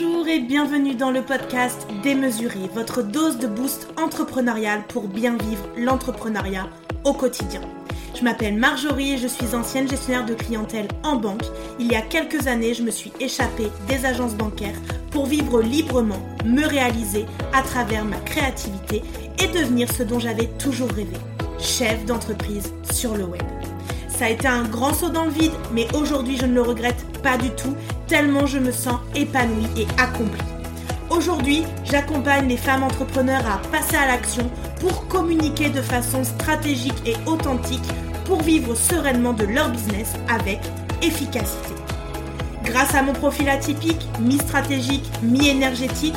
Bonjour et bienvenue dans le podcast Démesuré, votre dose de boost entrepreneurial pour bien vivre l'entrepreneuriat au quotidien. Je m'appelle Marjorie et je suis ancienne gestionnaire de clientèle en banque. Il y a quelques années, je me suis échappée des agences bancaires pour vivre librement, me réaliser à travers ma créativité et devenir ce dont j'avais toujours rêvé, chef d'entreprise sur le web. Ça a été un grand saut dans le vide, mais aujourd'hui je ne le regrette pas du tout, tellement je me sens épanouie et accomplie. Aujourd'hui, j'accompagne les femmes entrepreneurs à passer à l'action pour communiquer de façon stratégique et authentique pour vivre sereinement de leur business avec efficacité. Grâce à mon profil atypique, mi-stratégique, mi-énergétique,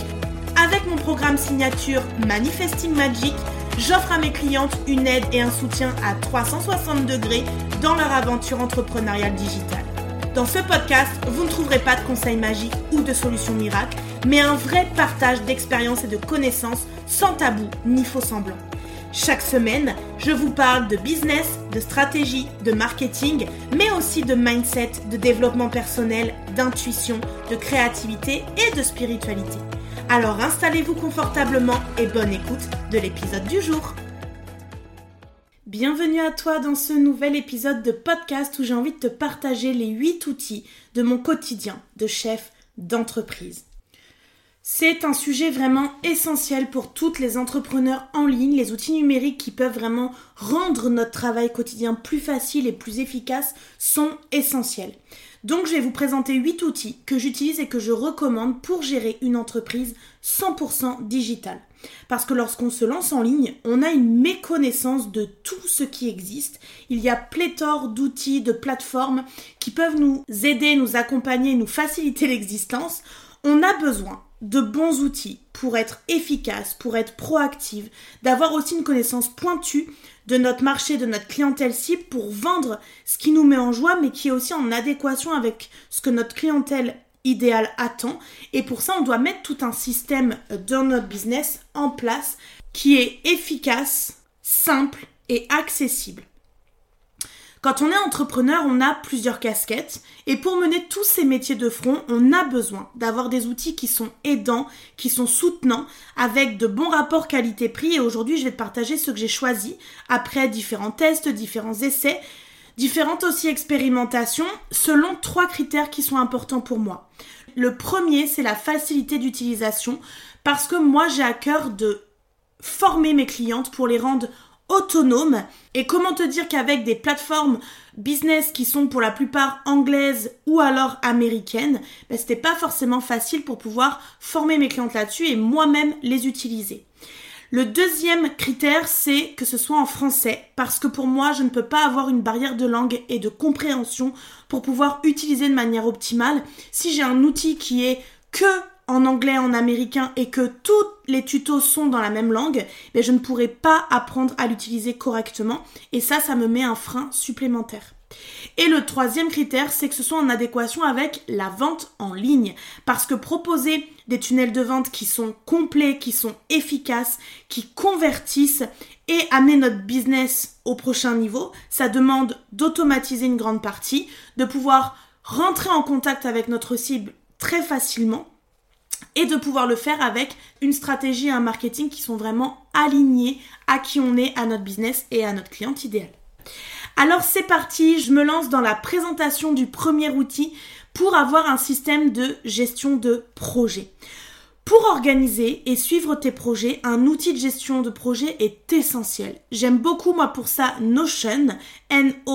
avec mon programme signature Manifesting Magic, j'offre à mes clientes une aide et un soutien à 360 degrés dans leur aventure entrepreneuriale digitale. Dans ce podcast, vous ne trouverez pas de conseils magiques ou de solutions miracles, mais un vrai partage d'expériences et de connaissances sans tabou ni faux semblant. Chaque semaine, je vous parle de business, de stratégie, de marketing, mais aussi de mindset, de développement personnel, d'intuition, de créativité et de spiritualité. Alors installez-vous confortablement et bonne écoute de l'épisode du jour. Bienvenue à toi dans ce nouvel épisode de podcast où j'ai envie de te partager les 8 outils de mon quotidien de chef d'entreprise. C'est un sujet vraiment essentiel pour toutes les entrepreneurs en ligne, les outils numériques qui peuvent vraiment rendre notre travail quotidien plus facile et plus efficace sont essentiels. Donc je vais vous présenter 8 outils que j'utilise et que je recommande pour gérer une entreprise 100% digitale. Parce que lorsqu'on se lance en ligne, on a une méconnaissance de tout ce qui existe. Il y a pléthore d'outils, de plateformes qui peuvent nous aider, nous accompagner, nous faciliter l'existence. On a besoin de bons outils pour être efficace, pour être proactive, d'avoir aussi une connaissance pointue de notre marché, de notre clientèle cible pour vendre ce qui nous met en joie, mais qui est aussi en adéquation avec ce que notre clientèle idéale attend. Et pour ça, on doit mettre tout un système dans notre business en place qui est efficace, simple et accessible. Quand on est entrepreneur, on a plusieurs casquettes. Et pour mener tous ces métiers de front, on a besoin d'avoir des outils qui sont aidants, qui sont soutenants, avec de bons rapports qualité-prix. Et aujourd'hui je vais te partager ce que j'ai choisi. Après différents tests, différents essais, différentes aussi expérimentations selon trois critères qui sont importants pour moi. Le premier, c'est la facilité d'utilisation parce que moi j'ai à cœur de former mes clientes pour les rendre autonome. Et comment te dire qu'avec des plateformes business qui sont pour la plupart anglaises ou alors américaines, ben, c'était pas forcément facile pour pouvoir former mes clientes là-dessus et moi-même les utiliser. Le deuxième critère, c'est que ce soit en français, parce que pour moi, je ne peux pas avoir une barrière de langue et de compréhension pour pouvoir utiliser de manière optimale. Si j'ai un outil qui est que en anglais, en américain et que tous les tutos sont dans la même langue, mais je ne pourrai pas apprendre à l'utiliser correctement et ça, ça me met un frein supplémentaire. Et le troisième critère, c'est que ce soit en adéquation avec la vente en ligne. Parce que proposer des tunnels de vente qui sont complets, qui sont efficaces, qui convertissent et amener notre business au prochain niveau, ça demande d'automatiser une grande partie, de pouvoir rentrer en contact avec notre cible très facilement et de pouvoir le faire avec une stratégie et un marketing qui sont vraiment alignés à qui on est, à notre business et à notre cliente idéal. Alors c'est parti, je me lance dans la présentation du premier outil pour avoir un système de gestion de projet. Pour organiser et suivre tes projets, un outil de gestion de projet est essentiel. J'aime beaucoup moi pour ça Notion, N-O-T-I-O-N,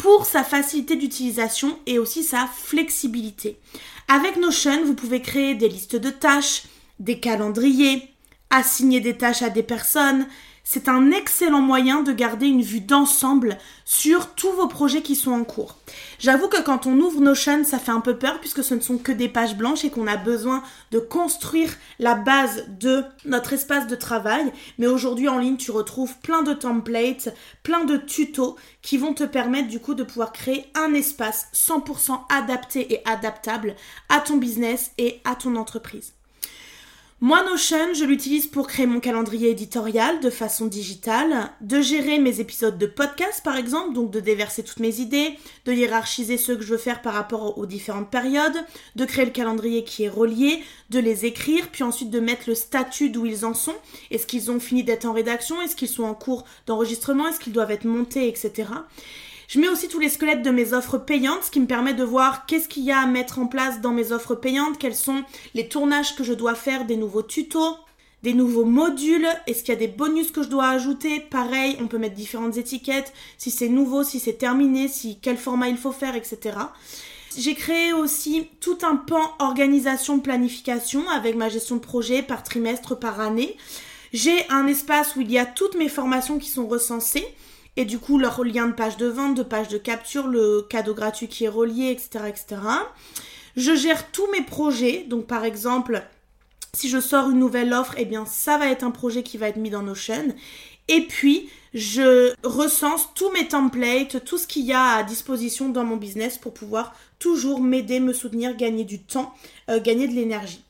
pour sa facilité d'utilisation et aussi sa flexibilité. Avec Notion, vous pouvez créer des listes de tâches, des calendriers, assigner des tâches à des personnes. C'est un excellent moyen de garder une vue d'ensemble sur tous vos projets qui sont en cours. J'avoue que quand on ouvre Notion, ça fait un peu peur puisque ce ne sont que des pages blanches et qu'on a besoin de construire la base de notre espace de travail. Mais aujourd'hui en ligne, tu retrouves plein de templates, plein de tutos qui vont te permettre du coup de pouvoir créer un espace 100% adapté et adaptable à ton business et à ton entreprise. Moi, Notion, je l'utilise pour créer mon calendrier éditorial de façon digitale, de gérer mes épisodes de podcast par exemple, donc de déverser toutes mes idées, de hiérarchiser ceux que je veux faire par rapport aux différentes périodes, de créer le calendrier qui est relié, de les écrire, puis ensuite de mettre le statut d'où ils en sont. Est-ce qu'ils ont fini d'être en rédaction? Est-ce qu'ils sont en cours d'enregistrement? Est-ce qu'ils doivent être montés, etc. Je mets aussi tous les squelettes de mes offres payantes, ce qui me permet de voir qu'est-ce qu'il y a à mettre en place dans mes offres payantes, quels sont les tournages que je dois faire, des nouveaux tutos, des nouveaux modules, est-ce qu'il y a des bonus que je dois ajouter? Pareil, on peut mettre différentes étiquettes, si c'est nouveau, si c'est terminé, si quel format il faut faire, etc. J'ai créé aussi tout un pan organisation planification avec ma gestion de projet par trimestre, par année. J'ai un espace où il y a toutes mes formations qui sont recensées et du coup leur lien de page de vente, de page de capture, le cadeau gratuit qui est relié, etc. etc. Je gère tous mes projets, donc par exemple, si je sors une nouvelle offre, eh bien ça va être un projet qui va être mis dans Notion. Et puis, je recense tous mes templates, tout ce qu'il y a à disposition dans mon business pour pouvoir toujours m'aider, me soutenir, gagner du temps, euh, gagner de l'énergie.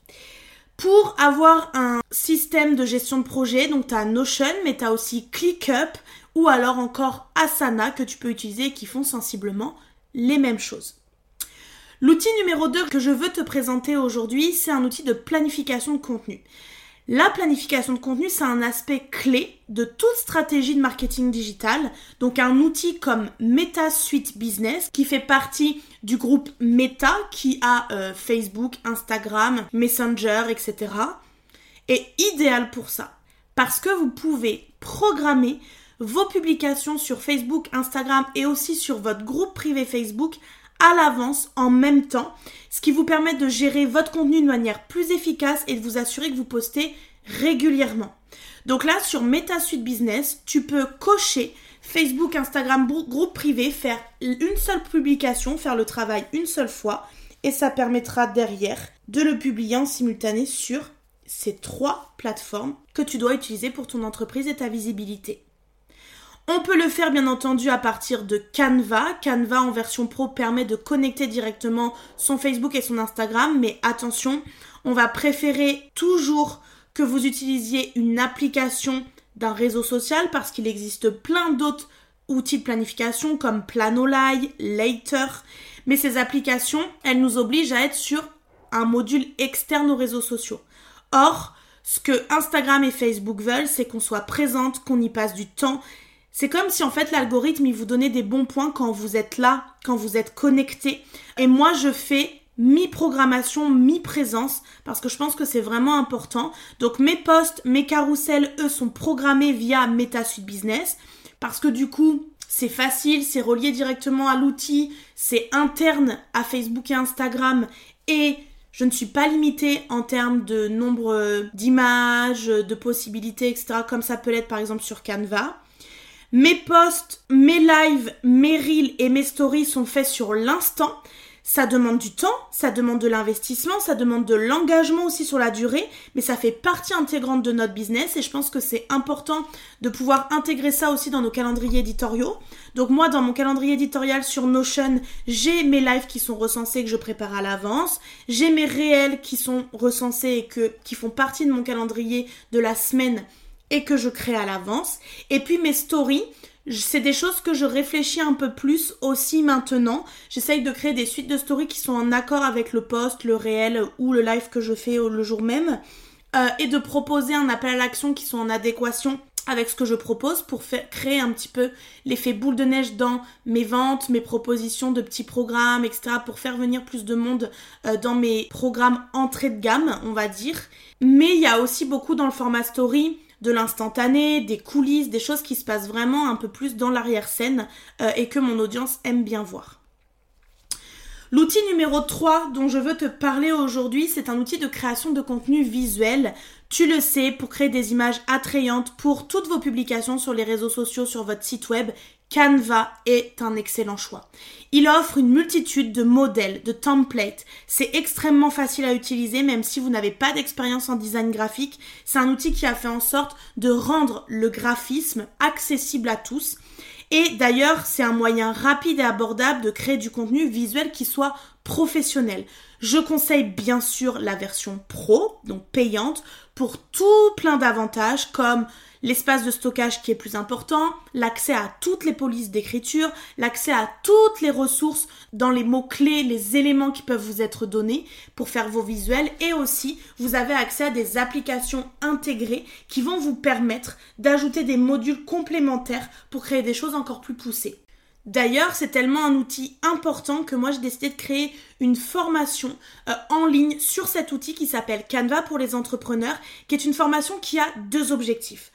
Pour avoir un système de gestion de projet, donc tu as Notion, mais tu as aussi ClickUp, ou alors encore Asana que tu peux utiliser et qui font sensiblement les mêmes choses. L'outil numéro 2 que je veux te présenter aujourd'hui, c'est un outil de planification de contenu. La planification de contenu, c'est un aspect clé de toute stratégie de marketing digital. Donc un outil comme Meta Suite Business qui fait partie du groupe Meta qui a euh, Facebook, Instagram, Messenger, etc. est idéal pour ça. Parce que vous pouvez programmer vos publications sur Facebook, Instagram et aussi sur votre groupe privé Facebook à l'avance en même temps, ce qui vous permet de gérer votre contenu de manière plus efficace et de vous assurer que vous postez régulièrement. Donc là, sur MetaSuite Business, tu peux cocher Facebook, Instagram, groupe privé, faire une seule publication, faire le travail une seule fois, et ça permettra derrière de le publier en simultané sur ces trois plateformes que tu dois utiliser pour ton entreprise et ta visibilité. On peut le faire bien entendu à partir de Canva. Canva en version pro permet de connecter directement son Facebook et son Instagram, mais attention, on va préférer toujours que vous utilisiez une application d'un réseau social parce qu'il existe plein d'autres outils de planification comme Planolai, Later, mais ces applications, elles nous obligent à être sur un module externe aux réseaux sociaux. Or, ce que Instagram et Facebook veulent, c'est qu'on soit présente, qu'on y passe du temps c'est comme si en fait l'algorithme il vous donnait des bons points quand vous êtes là, quand vous êtes connecté. Et moi je fais mi-programmation, mi-présence, parce que je pense que c'est vraiment important. Donc mes posts, mes carousels, eux, sont programmés via MetaSuite Business, parce que du coup, c'est facile, c'est relié directement à l'outil, c'est interne à Facebook et Instagram, et je ne suis pas limitée en termes de nombre d'images, de possibilités, etc., comme ça peut l'être par exemple sur Canva. Mes posts, mes lives, mes reels et mes stories sont faits sur l'instant. Ça demande du temps, ça demande de l'investissement, ça demande de l'engagement aussi sur la durée, mais ça fait partie intégrante de notre business et je pense que c'est important de pouvoir intégrer ça aussi dans nos calendriers éditoriaux. Donc moi, dans mon calendrier éditorial sur Notion, j'ai mes lives qui sont recensés que je prépare à l'avance, j'ai mes réels qui sont recensés et que, qui font partie de mon calendrier de la semaine et que je crée à l'avance. Et puis mes stories, c'est des choses que je réfléchis un peu plus aussi maintenant. J'essaye de créer des suites de stories qui sont en accord avec le post, le réel ou le live que je fais le jour même. Euh, et de proposer un appel à l'action qui sont en adéquation avec ce que je propose pour créer un petit peu l'effet boule de neige dans mes ventes, mes propositions de petits programmes, etc. pour faire venir plus de monde euh, dans mes programmes entrée de gamme, on va dire. Mais il y a aussi beaucoup dans le format story de l'instantané, des coulisses, des choses qui se passent vraiment un peu plus dans l'arrière-scène euh, et que mon audience aime bien voir. L'outil numéro 3 dont je veux te parler aujourd'hui, c'est un outil de création de contenu visuel. Tu le sais, pour créer des images attrayantes pour toutes vos publications sur les réseaux sociaux, sur votre site web, Canva est un excellent choix. Il offre une multitude de modèles, de templates. C'est extrêmement facile à utiliser même si vous n'avez pas d'expérience en design graphique. C'est un outil qui a fait en sorte de rendre le graphisme accessible à tous. Et d'ailleurs, c'est un moyen rapide et abordable de créer du contenu visuel qui soit professionnel. Je conseille bien sûr la version pro, donc payante, pour tout plein d'avantages comme l'espace de stockage qui est plus important, l'accès à toutes les polices d'écriture, l'accès à toutes les ressources dans les mots-clés, les éléments qui peuvent vous être donnés pour faire vos visuels et aussi vous avez accès à des applications intégrées qui vont vous permettre d'ajouter des modules complémentaires pour créer des choses encore plus poussées. D'ailleurs, c'est tellement un outil important que moi j'ai décidé de créer une formation euh, en ligne sur cet outil qui s'appelle Canva pour les entrepreneurs, qui est une formation qui a deux objectifs.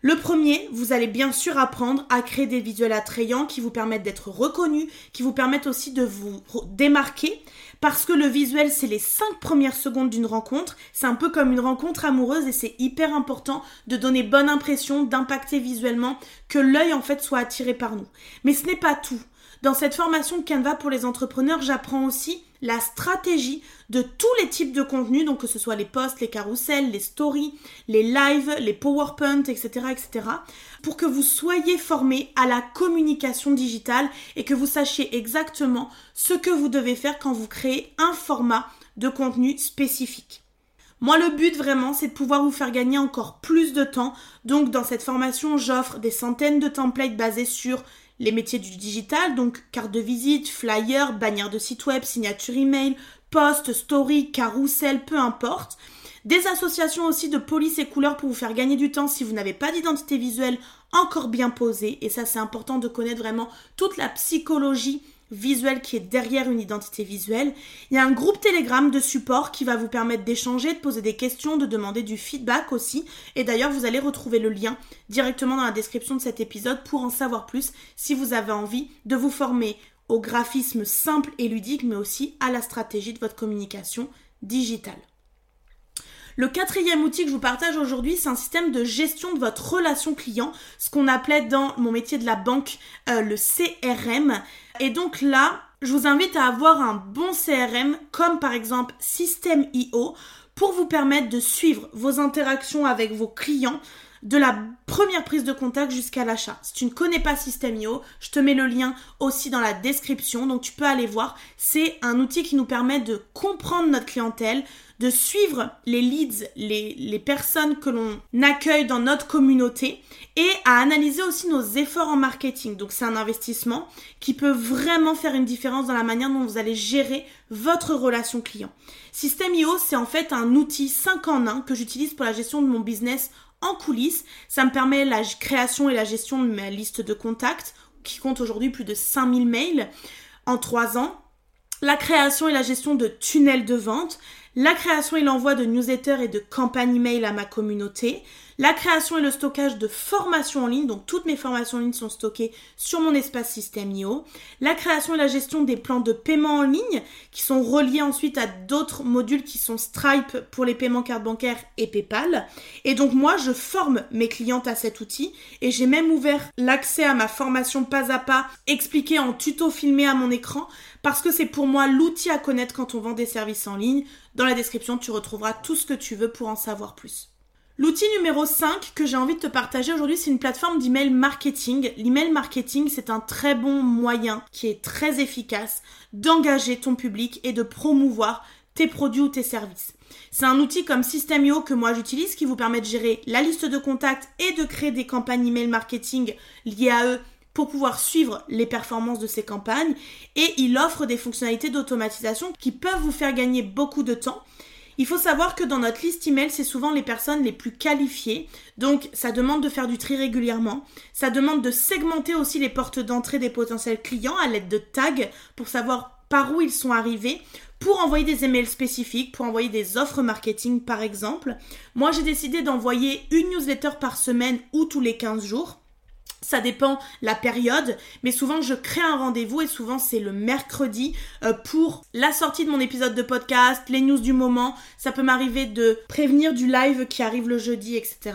Le premier, vous allez bien sûr apprendre à créer des visuels attrayants qui vous permettent d'être reconnus, qui vous permettent aussi de vous démarquer, parce que le visuel, c'est les cinq premières secondes d'une rencontre. C'est un peu comme une rencontre amoureuse et c'est hyper important de donner bonne impression, d'impacter visuellement, que l'œil en fait soit attiré par nous. Mais ce n'est pas tout. Dans cette formation Canva pour les entrepreneurs, j'apprends aussi la stratégie de tous les types de contenus, donc que ce soit les posts, les carousels, les stories, les lives, les PowerPoint, etc., etc., pour que vous soyez formés à la communication digitale et que vous sachiez exactement ce que vous devez faire quand vous créez un format de contenu spécifique. Moi, le but vraiment, c'est de pouvoir vous faire gagner encore plus de temps. Donc, dans cette formation, j'offre des centaines de templates basés sur les métiers du digital, donc carte de visite, flyer, bannière de site web, signature email, post, story, carousel, peu importe. Des associations aussi de police et couleurs pour vous faire gagner du temps si vous n'avez pas d'identité visuelle encore bien posée. Et ça, c'est important de connaître vraiment toute la psychologie visuel qui est derrière une identité visuelle. Il y a un groupe Telegram de support qui va vous permettre d'échanger, de poser des questions, de demander du feedback aussi. Et d'ailleurs, vous allez retrouver le lien directement dans la description de cet épisode pour en savoir plus si vous avez envie de vous former au graphisme simple et ludique, mais aussi à la stratégie de votre communication digitale. Le quatrième outil que je vous partage aujourd'hui, c'est un système de gestion de votre relation client, ce qu'on appelait dans mon métier de la banque euh, le CRM. Et donc là, je vous invite à avoir un bon CRM comme par exemple System.io pour vous permettre de suivre vos interactions avec vos clients de la première prise de contact jusqu'à l'achat. Si tu ne connais pas System.io, je te mets le lien aussi dans la description, donc tu peux aller voir. C'est un outil qui nous permet de comprendre notre clientèle, de suivre les leads, les, les personnes que l'on accueille dans notre communauté et à analyser aussi nos efforts en marketing. Donc c'est un investissement qui peut vraiment faire une différence dans la manière dont vous allez gérer votre relation client. System.io, c'est en fait un outil 5 en 1 que j'utilise pour la gestion de mon business en coulisses. Ça me permet la création et la gestion de ma liste de contacts, qui compte aujourd'hui plus de 5000 mails en 3 ans. La création et la gestion de tunnels de vente, la création et l'envoi de newsletters et de campagnes email à ma communauté, la création et le stockage de formations en ligne, donc toutes mes formations en ligne sont stockées sur mon espace System.io, la création et la gestion des plans de paiement en ligne qui sont reliés ensuite à d'autres modules qui sont Stripe pour les paiements carte bancaire et PayPal. Et donc moi, je forme mes clientes à cet outil et j'ai même ouvert l'accès à ma formation pas à pas expliquée en tuto filmé à mon écran parce que c'est pour moi l'outil à connaître quand on vend des services en ligne. Dans la description, tu retrouveras tout ce que tu veux pour en savoir plus. L'outil numéro 5 que j'ai envie de te partager aujourd'hui, c'est une plateforme d'email marketing. L'email marketing, c'est un très bon moyen qui est très efficace d'engager ton public et de promouvoir tes produits ou tes services. C'est un outil comme System.io que moi j'utilise qui vous permet de gérer la liste de contacts et de créer des campagnes email marketing liées à eux pour pouvoir suivre les performances de ces campagnes et il offre des fonctionnalités d'automatisation qui peuvent vous faire gagner beaucoup de temps il faut savoir que dans notre liste email, c'est souvent les personnes les plus qualifiées. Donc, ça demande de faire du tri régulièrement. Ça demande de segmenter aussi les portes d'entrée des potentiels clients à l'aide de tags pour savoir par où ils sont arrivés pour envoyer des emails spécifiques, pour envoyer des offres marketing par exemple. Moi, j'ai décidé d'envoyer une newsletter par semaine ou tous les 15 jours. Ça dépend la période, mais souvent je crée un rendez-vous et souvent c'est le mercredi euh, pour la sortie de mon épisode de podcast, les news du moment. Ça peut m'arriver de prévenir du live qui arrive le jeudi, etc.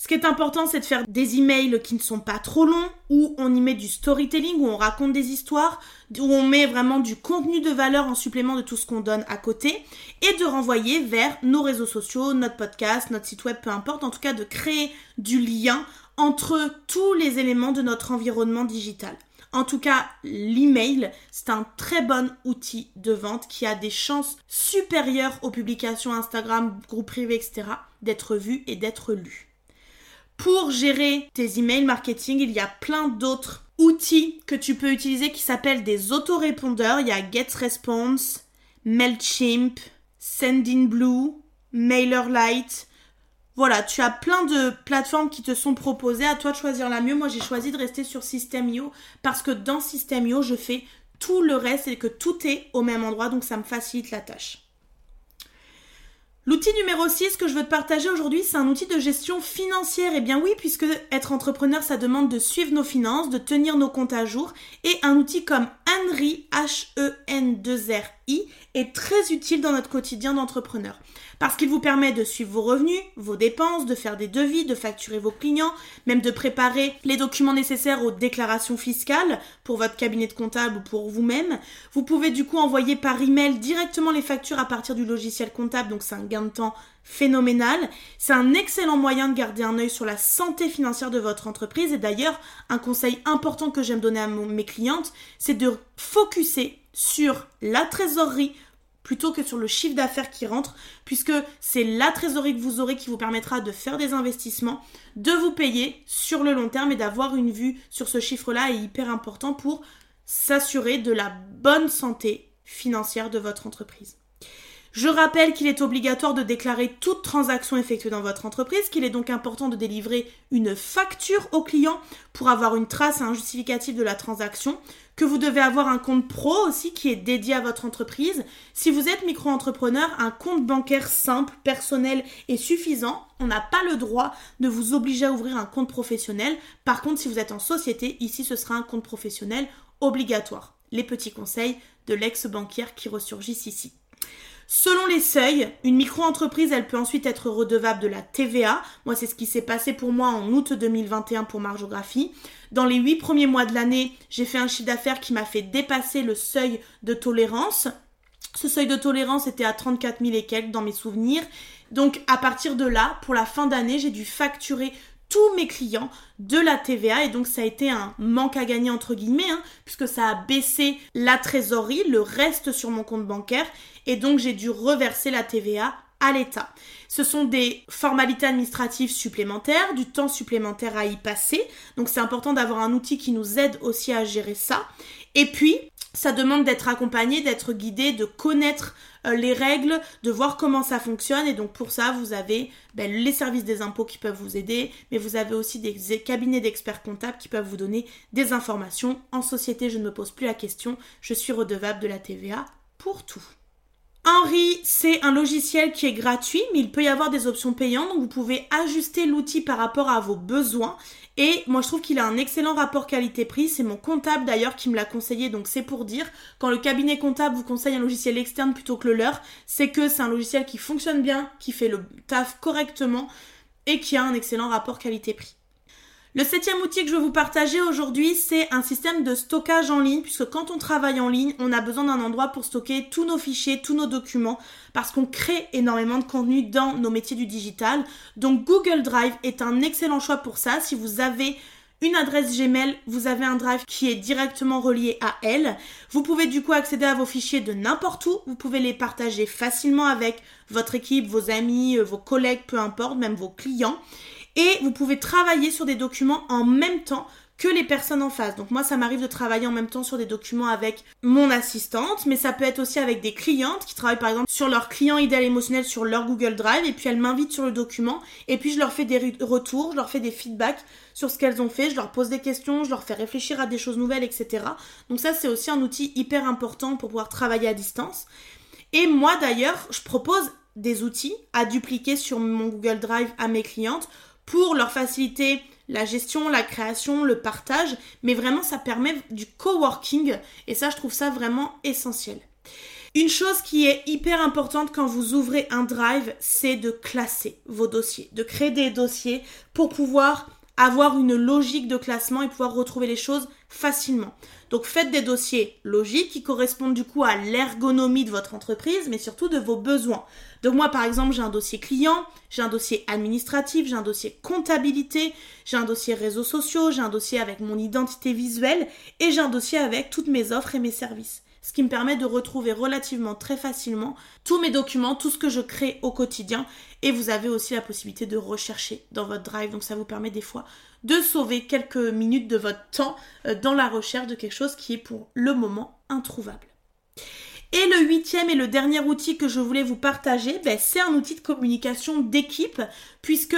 Ce qui est important, c'est de faire des emails qui ne sont pas trop longs, où on y met du storytelling, où on raconte des histoires, où on met vraiment du contenu de valeur en supplément de tout ce qu'on donne à côté, et de renvoyer vers nos réseaux sociaux, notre podcast, notre site web, peu importe, en tout cas de créer du lien entre tous les éléments de notre environnement digital. En tout cas, l'email, c'est un très bon outil de vente qui a des chances supérieures aux publications Instagram, groupes privés, etc., d'être vu et d'être lu. Pour gérer tes emails marketing, il y a plein d'autres outils que tu peux utiliser qui s'appellent des autorépondeurs. Il y a GetResponse, MailChimp, SendinBlue, MailerLite. Voilà, tu as plein de plateformes qui te sont proposées. À toi de choisir la mieux. Moi, j'ai choisi de rester sur System.io parce que dans System.io, je fais tout le reste et que tout est au même endroit. Donc, ça me facilite la tâche. L'outil numéro 6 que je veux te partager aujourd'hui, c'est un outil de gestion financière. Et eh bien oui, puisque être entrepreneur, ça demande de suivre nos finances, de tenir nos comptes à jour. Et un outil comme Henry, H-E-N-2-R-I, est très utile dans notre quotidien d'entrepreneur parce qu'il vous permet de suivre vos revenus, vos dépenses, de faire des devis, de facturer vos clients, même de préparer les documents nécessaires aux déclarations fiscales pour votre cabinet de comptable ou pour vous-même. Vous pouvez du coup envoyer par email directement les factures à partir du logiciel comptable, donc c'est gain de temps phénoménal. C'est un excellent moyen de garder un œil sur la santé financière de votre entreprise et d'ailleurs, un conseil important que j'aime donner à mes clientes, c'est de focuser sur la trésorerie plutôt que sur le chiffre d'affaires qui rentre, puisque c'est la trésorerie que vous aurez qui vous permettra de faire des investissements, de vous payer sur le long terme et d'avoir une vue sur ce chiffre-là est hyper important pour s'assurer de la bonne santé financière de votre entreprise. Je rappelle qu'il est obligatoire de déclarer toute transaction effectuée dans votre entreprise, qu'il est donc important de délivrer une facture au client pour avoir une trace et un justificatif de la transaction, que vous devez avoir un compte pro aussi qui est dédié à votre entreprise. Si vous êtes micro-entrepreneur, un compte bancaire simple, personnel et suffisant. On n'a pas le droit de vous obliger à ouvrir un compte professionnel. Par contre, si vous êtes en société, ici ce sera un compte professionnel obligatoire. Les petits conseils de l'ex-banquière qui ressurgissent ici. Selon les seuils, une micro-entreprise, elle peut ensuite être redevable de la TVA. Moi, c'est ce qui s'est passé pour moi en août 2021 pour Margeographie. Dans les huit premiers mois de l'année, j'ai fait un chiffre d'affaires qui m'a fait dépasser le seuil de tolérance. Ce seuil de tolérance était à 34 000 et quelques dans mes souvenirs. Donc à partir de là, pour la fin d'année, j'ai dû facturer tous mes clients de la TVA et donc ça a été un manque à gagner entre guillemets hein, puisque ça a baissé la trésorerie, le reste sur mon compte bancaire. Et donc j'ai dû reverser la TVA à l'État. Ce sont des formalités administratives supplémentaires, du temps supplémentaire à y passer. Donc c'est important d'avoir un outil qui nous aide aussi à gérer ça. Et puis, ça demande d'être accompagné, d'être guidé, de connaître euh, les règles, de voir comment ça fonctionne. Et donc pour ça, vous avez ben, les services des impôts qui peuvent vous aider, mais vous avez aussi des cabinets d'experts comptables qui peuvent vous donner des informations. En société, je ne me pose plus la question, je suis redevable de la TVA pour tout. Henry, c'est un logiciel qui est gratuit, mais il peut y avoir des options payantes, donc vous pouvez ajuster l'outil par rapport à vos besoins. Et moi, je trouve qu'il a un excellent rapport qualité-prix. C'est mon comptable d'ailleurs qui me l'a conseillé, donc c'est pour dire, quand le cabinet comptable vous conseille un logiciel externe plutôt que le leur, c'est que c'est un logiciel qui fonctionne bien, qui fait le taf correctement et qui a un excellent rapport qualité-prix. Le septième outil que je veux vous partager aujourd'hui, c'est un système de stockage en ligne, puisque quand on travaille en ligne, on a besoin d'un endroit pour stocker tous nos fichiers, tous nos documents, parce qu'on crée énormément de contenu dans nos métiers du digital. Donc Google Drive est un excellent choix pour ça. Si vous avez une adresse Gmail, vous avez un drive qui est directement relié à elle. Vous pouvez du coup accéder à vos fichiers de n'importe où. Vous pouvez les partager facilement avec votre équipe, vos amis, vos collègues, peu importe, même vos clients et vous pouvez travailler sur des documents en même temps que les personnes en face. Donc moi, ça m'arrive de travailler en même temps sur des documents avec mon assistante, mais ça peut être aussi avec des clientes qui travaillent par exemple sur leur client idéal émotionnel sur leur Google Drive, et puis elles m'invitent sur le document, et puis je leur fais des retours, je leur fais des feedbacks sur ce qu'elles ont fait, je leur pose des questions, je leur fais réfléchir à des choses nouvelles, etc. Donc ça, c'est aussi un outil hyper important pour pouvoir travailler à distance. Et moi d'ailleurs, je propose des outils à dupliquer sur mon Google Drive à mes clientes pour leur faciliter la gestion, la création, le partage, mais vraiment ça permet du coworking et ça je trouve ça vraiment essentiel. Une chose qui est hyper importante quand vous ouvrez un drive, c'est de classer vos dossiers, de créer des dossiers pour pouvoir avoir une logique de classement et pouvoir retrouver les choses facilement. Donc faites des dossiers logiques qui correspondent du coup à l'ergonomie de votre entreprise, mais surtout de vos besoins. Donc moi par exemple j'ai un dossier client, j'ai un dossier administratif, j'ai un dossier comptabilité, j'ai un dossier réseaux sociaux, j'ai un dossier avec mon identité visuelle et j'ai un dossier avec toutes mes offres et mes services ce qui me permet de retrouver relativement très facilement tous mes documents, tout ce que je crée au quotidien. Et vous avez aussi la possibilité de rechercher dans votre drive. Donc ça vous permet des fois de sauver quelques minutes de votre temps euh, dans la recherche de quelque chose qui est pour le moment introuvable. Et le huitième et le dernier outil que je voulais vous partager, ben, c'est un outil de communication d'équipe, puisque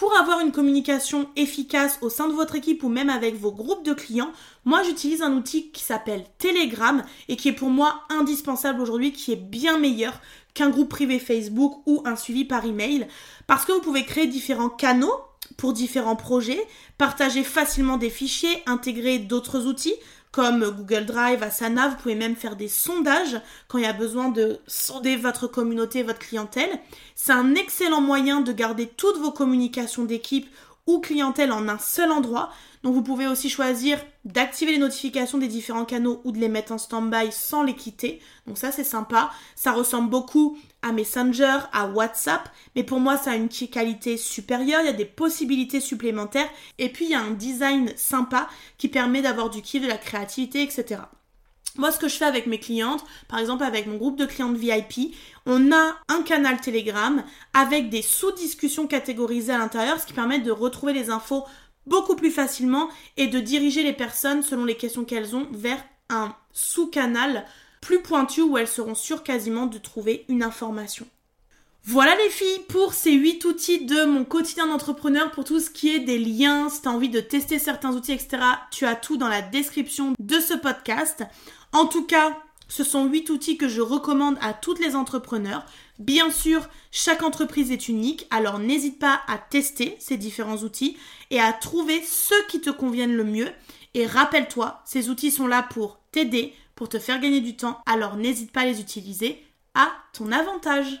pour avoir une communication efficace au sein de votre équipe ou même avec vos groupes de clients, moi j'utilise un outil qui s'appelle Telegram et qui est pour moi indispensable aujourd'hui, qui est bien meilleur qu'un groupe privé Facebook ou un suivi par email, parce que vous pouvez créer différents canaux pour différents projets, partager facilement des fichiers, intégrer d'autres outils comme Google Drive, Asana, vous pouvez même faire des sondages quand il y a besoin de sonder votre communauté, votre clientèle. C'est un excellent moyen de garder toutes vos communications d'équipe clientèle en un seul endroit. Donc vous pouvez aussi choisir d'activer les notifications des différents canaux ou de les mettre en stand-by sans les quitter. Donc ça c'est sympa. Ça ressemble beaucoup à Messenger, à WhatsApp, mais pour moi ça a une qualité supérieure, il y a des possibilités supplémentaires et puis il y a un design sympa qui permet d'avoir du kiff, de la créativité, etc. Moi, ce que je fais avec mes clientes, par exemple avec mon groupe de clientes VIP, on a un canal Telegram avec des sous-discussions catégorisées à l'intérieur, ce qui permet de retrouver les infos beaucoup plus facilement et de diriger les personnes selon les questions qu'elles ont vers un sous-canal plus pointu où elles seront sûres quasiment de trouver une information. Voilà les filles pour ces 8 outils de mon quotidien d'entrepreneur pour tout ce qui est des liens, si tu as envie de tester certains outils, etc. Tu as tout dans la description de ce podcast. En tout cas, ce sont 8 outils que je recommande à toutes les entrepreneurs. Bien sûr, chaque entreprise est unique, alors n'hésite pas à tester ces différents outils et à trouver ceux qui te conviennent le mieux. Et rappelle-toi, ces outils sont là pour t'aider, pour te faire gagner du temps, alors n'hésite pas à les utiliser à ton avantage.